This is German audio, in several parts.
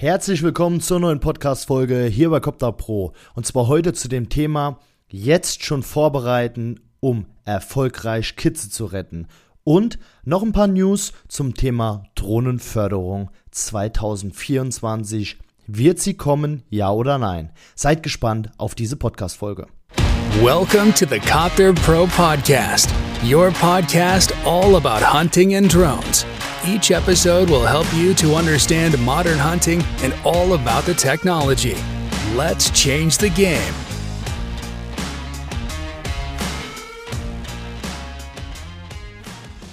Herzlich willkommen zur neuen Podcast-Folge hier bei Copter Pro. Und zwar heute zu dem Thema jetzt schon vorbereiten, um erfolgreich Kitze zu retten. Und noch ein paar News zum Thema Drohnenförderung 2024. Wird sie kommen, ja oder nein? Seid gespannt auf diese Podcast-Folge. Welcome to the Copter Pro Podcast, your podcast all about hunting and drones. Each episode will help you to understand modern hunting and all about the technology. Let's change the game.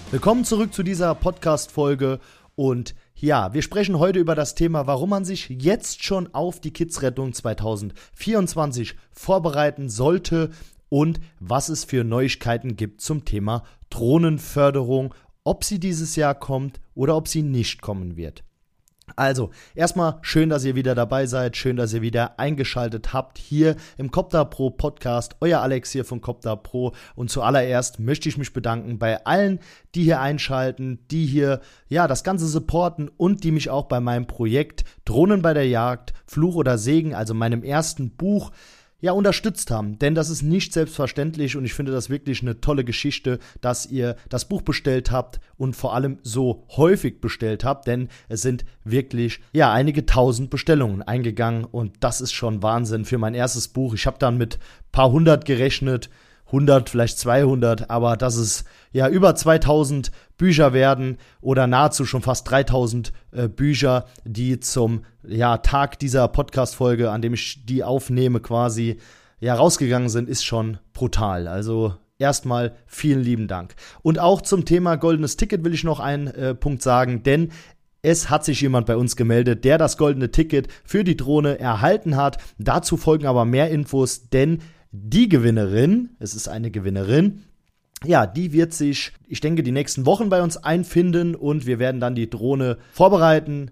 Willkommen zurück zu dieser Podcast-Folge und ja, wir sprechen heute über das Thema, warum man sich jetzt schon auf die Kidsrettung 2024 vorbereiten sollte und was es für Neuigkeiten gibt zum Thema Drohnenförderung ob sie dieses Jahr kommt oder ob sie nicht kommen wird. Also, erstmal schön, dass ihr wieder dabei seid, schön, dass ihr wieder eingeschaltet habt hier im Copter Pro Podcast. Euer Alex hier von Copter Pro und zuallererst möchte ich mich bedanken bei allen, die hier einschalten, die hier ja das ganze supporten und die mich auch bei meinem Projekt Drohnen bei der Jagd, Fluch oder Segen, also meinem ersten Buch ja, unterstützt haben. Denn das ist nicht selbstverständlich und ich finde das wirklich eine tolle Geschichte, dass ihr das Buch bestellt habt und vor allem so häufig bestellt habt, denn es sind wirklich, ja, einige tausend Bestellungen eingegangen und das ist schon Wahnsinn für mein erstes Buch. Ich habe dann mit paar hundert gerechnet 100, vielleicht 200, aber dass es ja über 2000 Bücher werden oder nahezu schon fast 3000 äh, Bücher, die zum ja, Tag dieser Podcast-Folge, an dem ich die aufnehme, quasi ja rausgegangen sind, ist schon brutal. Also erstmal vielen lieben Dank. Und auch zum Thema goldenes Ticket will ich noch einen äh, Punkt sagen, denn es hat sich jemand bei uns gemeldet, der das goldene Ticket für die Drohne erhalten hat. Dazu folgen aber mehr Infos, denn die Gewinnerin, es ist eine Gewinnerin, ja, die wird sich, ich denke, die nächsten Wochen bei uns einfinden und wir werden dann die Drohne vorbereiten,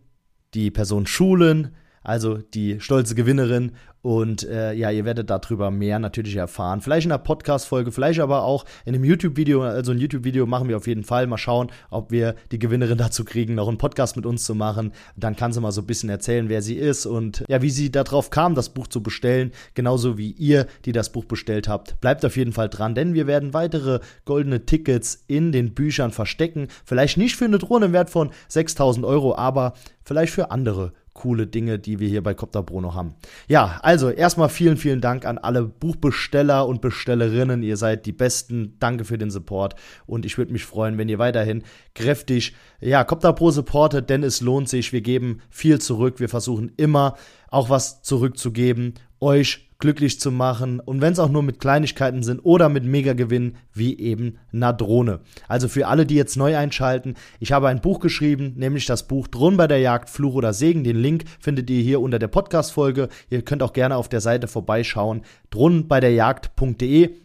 die Person schulen, also die stolze Gewinnerin. Und äh, ja, ihr werdet darüber mehr natürlich erfahren. Vielleicht in einer Podcast-Folge, vielleicht aber auch in einem YouTube-Video. Also ein YouTube-Video machen wir auf jeden Fall. Mal schauen, ob wir die Gewinnerin dazu kriegen, noch einen Podcast mit uns zu machen. Dann kann sie mal so ein bisschen erzählen, wer sie ist und ja, wie sie darauf kam, das Buch zu bestellen. Genauso wie ihr, die das Buch bestellt habt. Bleibt auf jeden Fall dran, denn wir werden weitere goldene Tickets in den Büchern verstecken. Vielleicht nicht für eine Drohne im Wert von 6000 Euro, aber vielleicht für andere coole Dinge, die wir hier bei Copter Bruno haben. Ja, also erstmal vielen, vielen Dank an alle Buchbesteller und Bestellerinnen. Ihr seid die Besten. Danke für den Support. Und ich würde mich freuen, wenn ihr weiterhin kräftig, ja, Copter Pro supportet, denn es lohnt sich. Wir geben viel zurück. Wir versuchen immer auch was zurückzugeben. Euch glücklich zu machen und wenn es auch nur mit Kleinigkeiten sind oder mit Megagewinnen wie eben einer Drohne. Also für alle, die jetzt neu einschalten, ich habe ein Buch geschrieben, nämlich das Buch Drohnen bei der Jagd, Fluch oder Segen. Den Link findet ihr hier unter der Podcast-Folge. Ihr könnt auch gerne auf der Seite vorbeischauen, drohnenbeiderjagd.de.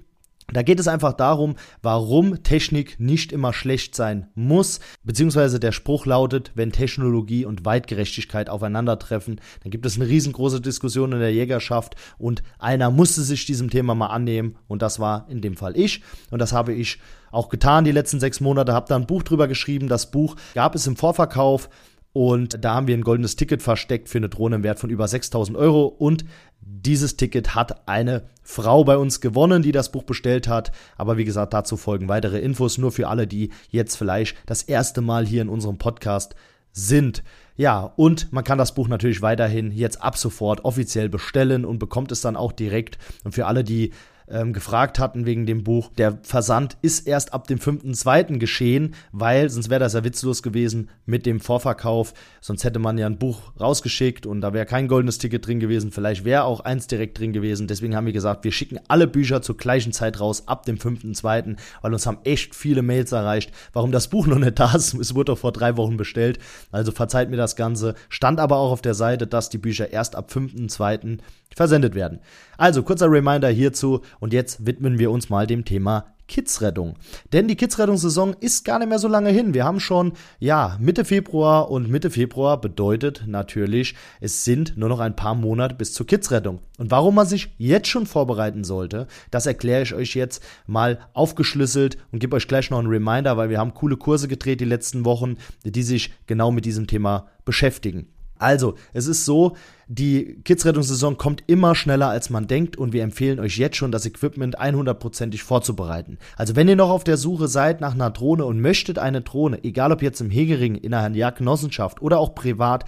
Da geht es einfach darum, warum Technik nicht immer schlecht sein muss, beziehungsweise der Spruch lautet, wenn Technologie und Weitgerechtigkeit aufeinandertreffen, dann gibt es eine riesengroße Diskussion in der Jägerschaft und einer musste sich diesem Thema mal annehmen und das war in dem Fall ich. Und das habe ich auch getan die letzten sechs Monate, habe da ein Buch drüber geschrieben, das Buch gab es im Vorverkauf, und da haben wir ein goldenes Ticket versteckt für eine Drohne im Wert von über 6000 Euro. Und dieses Ticket hat eine Frau bei uns gewonnen, die das Buch bestellt hat. Aber wie gesagt, dazu folgen weitere Infos nur für alle, die jetzt vielleicht das erste Mal hier in unserem Podcast sind. Ja, und man kann das Buch natürlich weiterhin jetzt ab sofort offiziell bestellen und bekommt es dann auch direkt. Und für alle, die ähm, gefragt hatten wegen dem Buch. Der Versand ist erst ab dem 5.2. geschehen, weil sonst wäre das ja witzlos gewesen mit dem Vorverkauf. Sonst hätte man ja ein Buch rausgeschickt und da wäre kein goldenes Ticket drin gewesen. Vielleicht wäre auch eins direkt drin gewesen. Deswegen haben wir gesagt, wir schicken alle Bücher zur gleichen Zeit raus ab dem 5.2., weil uns haben echt viele Mails erreicht, warum das Buch noch nicht da ist. Es wurde doch vor drei Wochen bestellt. Also verzeiht mir das Ganze. Stand aber auch auf der Seite, dass die Bücher erst ab 5.2. versendet werden. Also kurzer Reminder hierzu und jetzt widmen wir uns mal dem Thema Kidsrettung. Denn die Kidsrettungssaison ist gar nicht mehr so lange hin. Wir haben schon, ja, Mitte Februar und Mitte Februar bedeutet natürlich, es sind nur noch ein paar Monate bis zur Kidsrettung. Und warum man sich jetzt schon vorbereiten sollte, das erkläre ich euch jetzt mal aufgeschlüsselt und gebe euch gleich noch einen Reminder, weil wir haben coole Kurse gedreht die letzten Wochen, die sich genau mit diesem Thema beschäftigen. Also, es ist so, die Kids-Rettungssaison kommt immer schneller, als man denkt und wir empfehlen euch jetzt schon, das Equipment 100%ig vorzubereiten. Also, wenn ihr noch auf der Suche seid nach einer Drohne und möchtet eine Drohne, egal ob jetzt im Hegering, in einer Jagdgenossenschaft oder auch privat,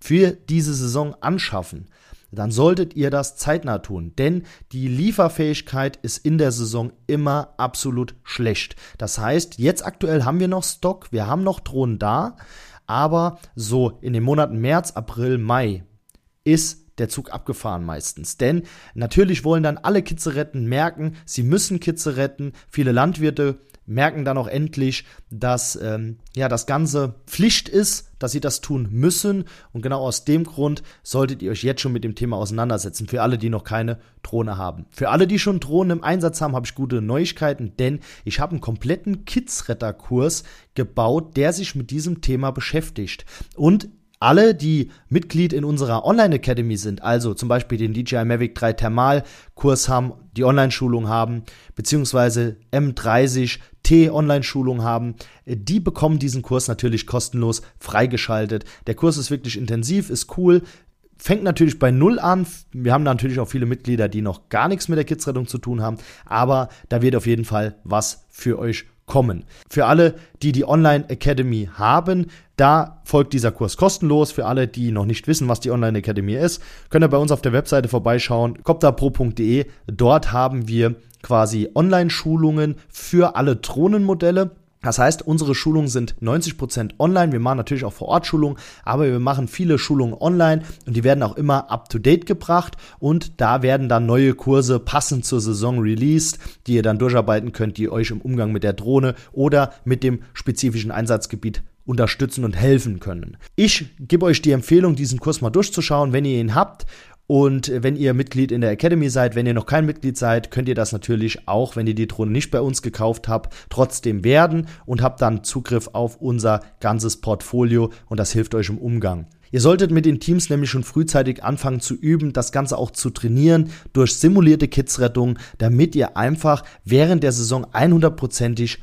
für diese Saison anschaffen, dann solltet ihr das zeitnah tun, denn die Lieferfähigkeit ist in der Saison immer absolut schlecht. Das heißt, jetzt aktuell haben wir noch Stock, wir haben noch Drohnen da, aber so in den Monaten März, April, Mai ist der Zug abgefahren meistens. Denn natürlich wollen dann alle Kitzeretten merken, sie müssen Kitze retten. Viele Landwirte merken dann auch endlich, dass ähm, ja das Ganze Pflicht ist, dass sie das tun müssen. Und genau aus dem Grund solltet ihr euch jetzt schon mit dem Thema auseinandersetzen. Für alle, die noch keine Drohne haben. Für alle, die schon Drohnen im Einsatz haben, habe ich gute Neuigkeiten, denn ich habe einen kompletten Kidsretterkurs gebaut, der sich mit diesem Thema beschäftigt. Und alle, die Mitglied in unserer Online Academy sind, also zum Beispiel den DJI Mavic 3 Thermal Kurs haben, die Online-Schulung haben, beziehungsweise M30 T Online-Schulung haben, die bekommen diesen Kurs natürlich kostenlos freigeschaltet. Der Kurs ist wirklich intensiv, ist cool, fängt natürlich bei Null an. Wir haben natürlich auch viele Mitglieder, die noch gar nichts mit der Kidsrettung zu tun haben, aber da wird auf jeden Fall was für euch kommen. Für alle, die die Online Academy haben, da folgt dieser Kurs kostenlos. Für alle, die noch nicht wissen, was die Online Academy ist, könnt ihr bei uns auf der Webseite vorbeischauen, copterpro.de. Dort haben wir quasi Online-Schulungen für alle Drohnenmodelle. Das heißt, unsere Schulungen sind 90% online. Wir machen natürlich auch vor Ort Schulungen, aber wir machen viele Schulungen online und die werden auch immer up to date gebracht und da werden dann neue Kurse passend zur Saison released, die ihr dann durcharbeiten könnt, die euch im Umgang mit der Drohne oder mit dem spezifischen Einsatzgebiet unterstützen und helfen können. Ich gebe euch die Empfehlung, diesen Kurs mal durchzuschauen, wenn ihr ihn habt und wenn ihr Mitglied in der Academy seid, wenn ihr noch kein Mitglied seid, könnt ihr das natürlich auch, wenn ihr die Drohne nicht bei uns gekauft habt, trotzdem werden und habt dann Zugriff auf unser ganzes Portfolio und das hilft euch im Umgang. Ihr solltet mit den Teams nämlich schon frühzeitig anfangen zu üben, das Ganze auch zu trainieren durch simulierte Kidsrettung, damit ihr einfach während der Saison 100%ig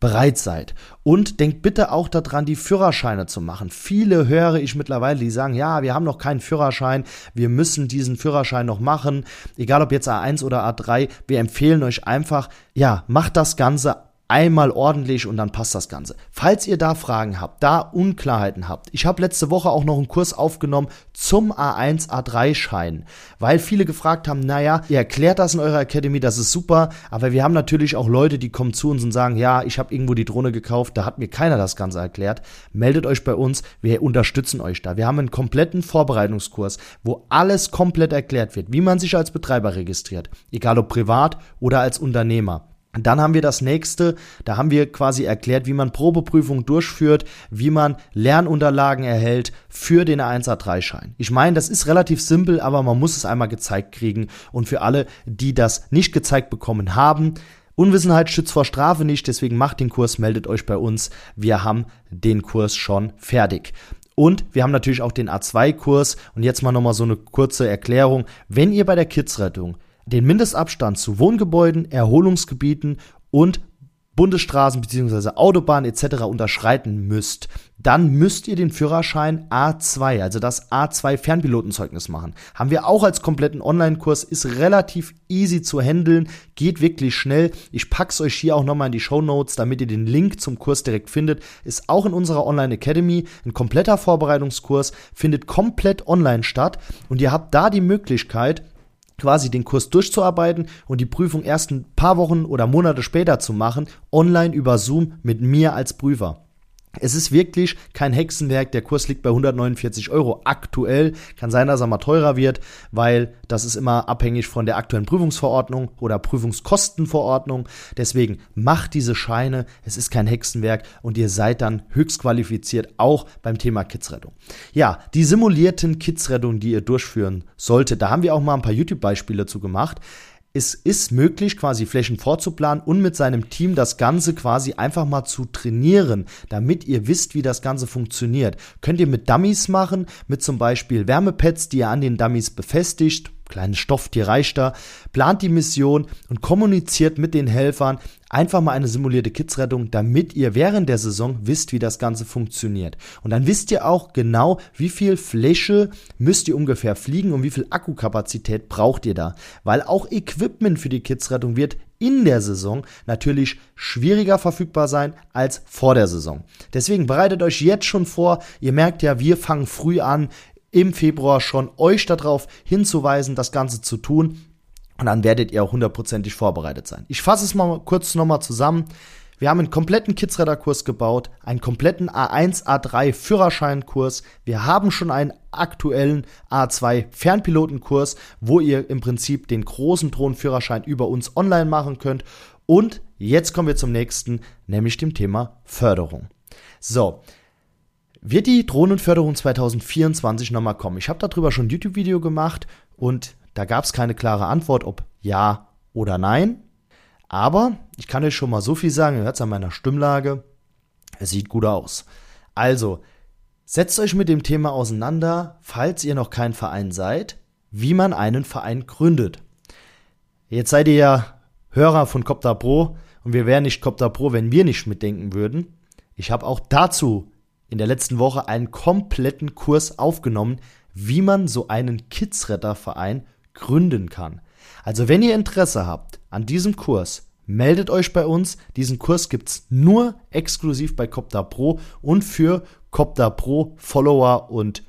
bereit seid. Und denkt bitte auch daran, die Führerscheine zu machen. Viele höre ich mittlerweile, die sagen, ja, wir haben noch keinen Führerschein, wir müssen diesen Führerschein noch machen, egal ob jetzt A1 oder A3, wir empfehlen euch einfach, ja, macht das Ganze einmal ordentlich und dann passt das Ganze. Falls ihr da Fragen habt, da Unklarheiten habt, ich habe letzte Woche auch noch einen Kurs aufgenommen zum A1, A3 Schein, weil viele gefragt haben, naja, ihr erklärt das in eurer Academy, das ist super, aber wir haben natürlich auch Leute, die kommen zu uns und sagen, ja, ich habe irgendwo die Drohne gekauft, da hat mir keiner das Ganze erklärt. Meldet euch bei uns, wir unterstützen euch da. Wir haben einen kompletten Vorbereitungskurs, wo alles komplett erklärt wird, wie man sich als Betreiber registriert, egal ob privat oder als Unternehmer. Dann haben wir das nächste, da haben wir quasi erklärt, wie man Probeprüfungen durchführt, wie man Lernunterlagen erhält für den A1A3-Schein. Ich meine, das ist relativ simpel, aber man muss es einmal gezeigt kriegen. Und für alle, die das nicht gezeigt bekommen haben, Unwissenheit schützt vor Strafe nicht, deswegen macht den Kurs, meldet euch bei uns. Wir haben den Kurs schon fertig. Und wir haben natürlich auch den A2-Kurs. Und jetzt mal nochmal so eine kurze Erklärung. Wenn ihr bei der Kidsrettung den Mindestabstand zu Wohngebäuden, Erholungsgebieten und Bundesstraßen bzw. Autobahnen etc. unterschreiten müsst, dann müsst ihr den Führerschein A2, also das A2 Fernpilotenzeugnis machen. Haben wir auch als kompletten Online-Kurs, ist relativ easy zu handeln, geht wirklich schnell. Ich pack's euch hier auch nochmal in die Show Notes, damit ihr den Link zum Kurs direkt findet. Ist auch in unserer Online Academy ein kompletter Vorbereitungskurs, findet komplett online statt und ihr habt da die Möglichkeit, quasi den Kurs durchzuarbeiten und die Prüfung erst ein paar Wochen oder Monate später zu machen, online über Zoom mit mir als Prüfer. Es ist wirklich kein Hexenwerk. Der Kurs liegt bei 149 Euro aktuell. Kann sein, dass er mal teurer wird, weil das ist immer abhängig von der aktuellen Prüfungsverordnung oder Prüfungskostenverordnung. Deswegen macht diese Scheine. Es ist kein Hexenwerk und ihr seid dann höchst qualifiziert auch beim Thema Kidsrettung. Ja, die simulierten Kidsrettungen, die ihr durchführen solltet, da haben wir auch mal ein paar YouTube-Beispiele zu gemacht es ist möglich, quasi Flächen vorzuplanen und mit seinem Team das Ganze quasi einfach mal zu trainieren, damit ihr wisst, wie das Ganze funktioniert. Könnt ihr mit Dummies machen, mit zum Beispiel Wärmepads, die ihr an den Dummies befestigt kleines Stofftier reicht da, plant die Mission und kommuniziert mit den Helfern einfach mal eine simulierte Kidsrettung, damit ihr während der Saison wisst, wie das Ganze funktioniert. Und dann wisst ihr auch genau, wie viel Fläche müsst ihr ungefähr fliegen und wie viel Akkukapazität braucht ihr da. Weil auch Equipment für die Kidsrettung wird in der Saison natürlich schwieriger verfügbar sein als vor der Saison. Deswegen bereitet euch jetzt schon vor. Ihr merkt ja, wir fangen früh an im Februar schon euch darauf hinzuweisen, das Ganze zu tun. Und dann werdet ihr auch hundertprozentig vorbereitet sein. Ich fasse es mal kurz nochmal zusammen. Wir haben einen kompletten Kidsradar-Kurs gebaut, einen kompletten A1, A3 Führerscheinkurs. Wir haben schon einen aktuellen A2 Fernpilotenkurs, wo ihr im Prinzip den großen Drohnenführerschein über uns online machen könnt. Und jetzt kommen wir zum nächsten, nämlich dem Thema Förderung. So, wird die Drohnenförderung 2024 nochmal kommen? Ich habe darüber schon ein YouTube-Video gemacht und da gab es keine klare Antwort, ob ja oder nein. Aber ich kann euch schon mal so viel sagen, ihr hört es an meiner Stimmlage, es sieht gut aus. Also, setzt euch mit dem Thema auseinander, falls ihr noch kein Verein seid, wie man einen Verein gründet. Jetzt seid ihr ja Hörer von Copter Pro und wir wären nicht Copter Pro, wenn wir nicht mitdenken würden. Ich habe auch dazu in der letzten Woche einen kompletten Kurs aufgenommen, wie man so einen Kidsretterverein gründen kann. Also wenn ihr Interesse habt an diesem Kurs, meldet euch bei uns. Diesen Kurs gibt es nur exklusiv bei Copter Pro und für Copter Pro Follower und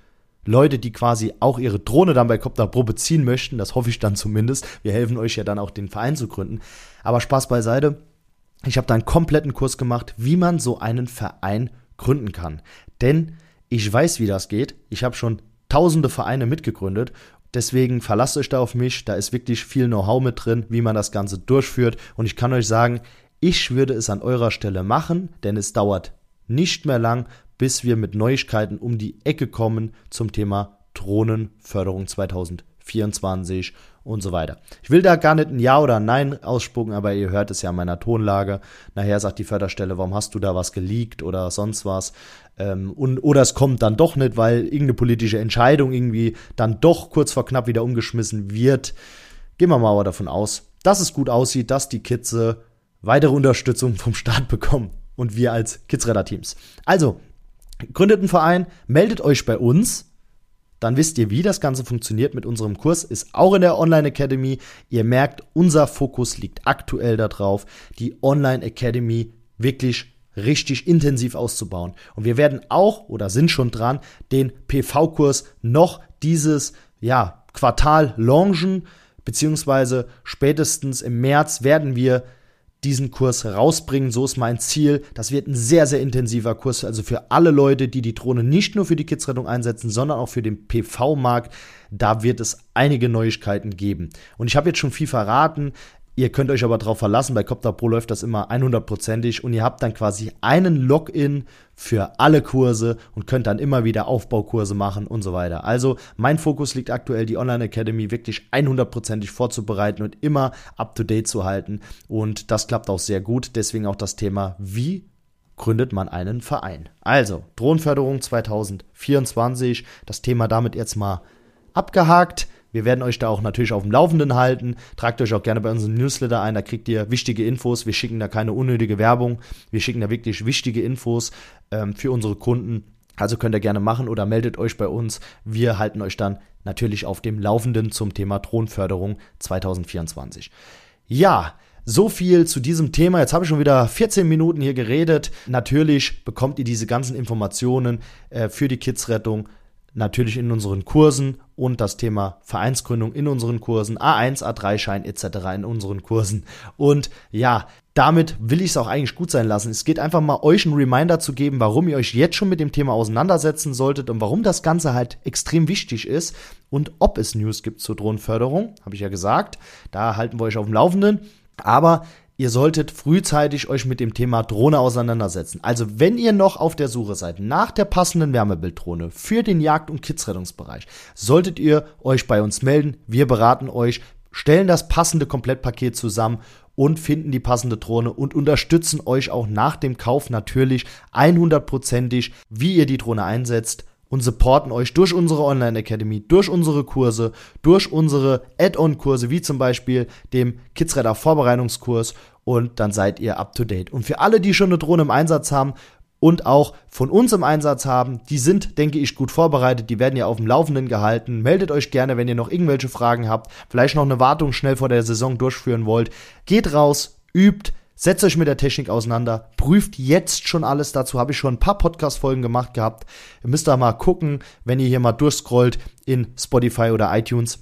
Leute, die quasi auch ihre Drohne dann bei Copter Pro beziehen möchten. Das hoffe ich dann zumindest. Wir helfen euch ja dann auch den Verein zu gründen. Aber Spaß beiseite. Ich habe da einen kompletten Kurs gemacht, wie man so einen Verein gründen kann. Denn ich weiß, wie das geht. Ich habe schon tausende Vereine mitgegründet. Deswegen verlasst euch da auf mich. Da ist wirklich viel Know-how mit drin, wie man das Ganze durchführt. Und ich kann euch sagen, ich würde es an eurer Stelle machen, denn es dauert nicht mehr lang, bis wir mit Neuigkeiten um die Ecke kommen zum Thema Drohnenförderung 2024 und so weiter. Ich will da gar nicht ein Ja oder ein Nein ausspucken, aber ihr hört es ja an meiner Tonlage. Nachher sagt die Förderstelle, warum hast du da was geleakt oder sonst was. Ähm, und, oder es kommt dann doch nicht, weil irgendeine politische Entscheidung irgendwie dann doch kurz vor knapp wieder umgeschmissen wird. Gehen wir mal aber davon aus, dass es gut aussieht, dass die Kids äh, weitere Unterstützung vom Staat bekommen und wir als Kidsradar-Teams. Also, gründet einen Verein, meldet euch bei uns dann wisst ihr, wie das Ganze funktioniert mit unserem Kurs, ist auch in der Online Academy. Ihr merkt, unser Fokus liegt aktuell darauf, die Online Academy wirklich richtig intensiv auszubauen. Und wir werden auch oder sind schon dran, den PV-Kurs noch dieses ja, Quartal launchen, beziehungsweise spätestens im März werden wir diesen Kurs rausbringen. So ist mein Ziel. Das wird ein sehr, sehr intensiver Kurs. Also für alle Leute, die die Drohne nicht nur für die Kidsrettung einsetzen, sondern auch für den PV-Markt. Da wird es einige Neuigkeiten geben. Und ich habe jetzt schon viel verraten. Ihr könnt euch aber darauf verlassen, bei Copter Pro läuft das immer 100%ig und ihr habt dann quasi einen Login für alle Kurse und könnt dann immer wieder Aufbaukurse machen und so weiter. Also mein Fokus liegt aktuell, die Online Academy wirklich 100%ig vorzubereiten und immer up-to-date zu halten und das klappt auch sehr gut. Deswegen auch das Thema, wie gründet man einen Verein. Also, Drohnenförderung 2024, das Thema damit jetzt mal abgehakt. Wir werden euch da auch natürlich auf dem Laufenden halten. Tragt euch auch gerne bei unserem Newsletter ein, da kriegt ihr wichtige Infos. Wir schicken da keine unnötige Werbung. Wir schicken da wirklich wichtige Infos ähm, für unsere Kunden. Also könnt ihr gerne machen oder meldet euch bei uns. Wir halten euch dann natürlich auf dem Laufenden zum Thema Thronförderung 2024. Ja, so viel zu diesem Thema. Jetzt habe ich schon wieder 14 Minuten hier geredet. Natürlich bekommt ihr diese ganzen Informationen äh, für die Kidsrettung natürlich in unseren Kursen und das Thema Vereinsgründung in unseren Kursen, A1, A3-Schein etc. in unseren Kursen. Und ja, damit will ich es auch eigentlich gut sein lassen. Es geht einfach mal euch einen Reminder zu geben, warum ihr euch jetzt schon mit dem Thema auseinandersetzen solltet und warum das Ganze halt extrem wichtig ist und ob es News gibt zur Drohnenförderung, habe ich ja gesagt. Da halten wir euch auf dem Laufenden. Aber ihr solltet frühzeitig euch mit dem Thema Drohne auseinandersetzen. Also wenn ihr noch auf der Suche seid nach der passenden Wärmebilddrohne für den Jagd- und Kidsrettungsbereich, solltet ihr euch bei uns melden. Wir beraten euch, stellen das passende Komplettpaket zusammen und finden die passende Drohne und unterstützen euch auch nach dem Kauf natürlich 100%ig, wie ihr die Drohne einsetzt und supporten euch durch unsere Online Academy, durch unsere Kurse, durch unsere Add-on-Kurse, wie zum Beispiel dem Kidsradar Vorbereitungskurs und dann seid ihr up to date. Und für alle, die schon eine Drohne im Einsatz haben und auch von uns im Einsatz haben, die sind, denke ich, gut vorbereitet, die werden ja auf dem Laufenden gehalten. Meldet euch gerne, wenn ihr noch irgendwelche Fragen habt, vielleicht noch eine Wartung schnell vor der Saison durchführen wollt. Geht raus, übt, Setzt euch mit der Technik auseinander, prüft jetzt schon alles. Dazu habe ich schon ein paar Podcast-Folgen gemacht gehabt. Ihr müsst da mal gucken, wenn ihr hier mal durchscrollt in Spotify oder iTunes.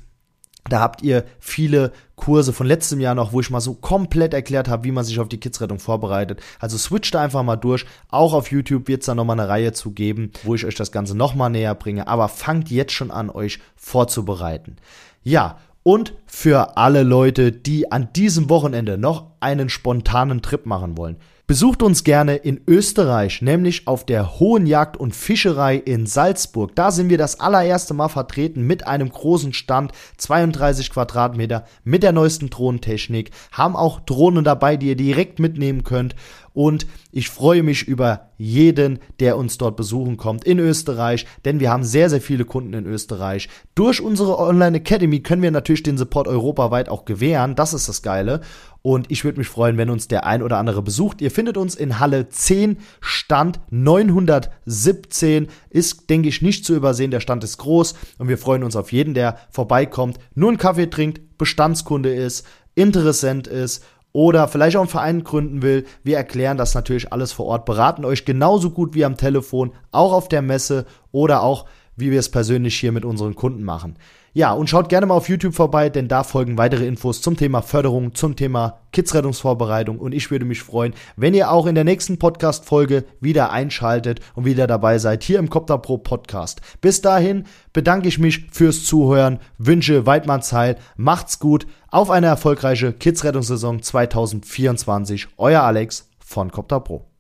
Da habt ihr viele Kurse von letztem Jahr noch, wo ich mal so komplett erklärt habe, wie man sich auf die Kidsrettung vorbereitet. Also switcht da einfach mal durch. Auch auf YouTube wird es da nochmal eine Reihe zu geben, wo ich euch das Ganze nochmal näher bringe. Aber fangt jetzt schon an, euch vorzubereiten. Ja, und für alle Leute, die an diesem Wochenende noch einen spontanen Trip machen wollen. Besucht uns gerne in Österreich, nämlich auf der Hohen Jagd und Fischerei in Salzburg. Da sind wir das allererste Mal vertreten mit einem großen Stand, 32 Quadratmeter, mit der neuesten Drohnentechnik, haben auch Drohnen dabei, die ihr direkt mitnehmen könnt und ich freue mich über jeden, der uns dort besuchen kommt in Österreich, denn wir haben sehr, sehr viele Kunden in Österreich. Durch unsere Online Academy können wir natürlich den Support europaweit auch gewähren, das ist das Geile. Und ich würde mich freuen, wenn uns der ein oder andere besucht. Ihr findet uns in Halle 10, Stand 917. Ist, denke ich, nicht zu übersehen. Der Stand ist groß und wir freuen uns auf jeden, der vorbeikommt, nur einen Kaffee trinkt, Bestandskunde ist, interessant ist oder vielleicht auch einen Verein gründen will. Wir erklären das natürlich alles vor Ort, beraten euch genauso gut wie am Telefon, auch auf der Messe oder auch, wie wir es persönlich hier mit unseren Kunden machen. Ja, und schaut gerne mal auf YouTube vorbei, denn da folgen weitere Infos zum Thema Förderung, zum Thema Kidsrettungsvorbereitung und ich würde mich freuen, wenn ihr auch in der nächsten Podcast-Folge wieder einschaltet und wieder dabei seid hier im Copter Pro Podcast. Bis dahin bedanke ich mich fürs Zuhören, wünsche Weidmanns Heil, macht's gut, auf eine erfolgreiche Kidsrettungssaison 2024. Euer Alex von Copter Pro.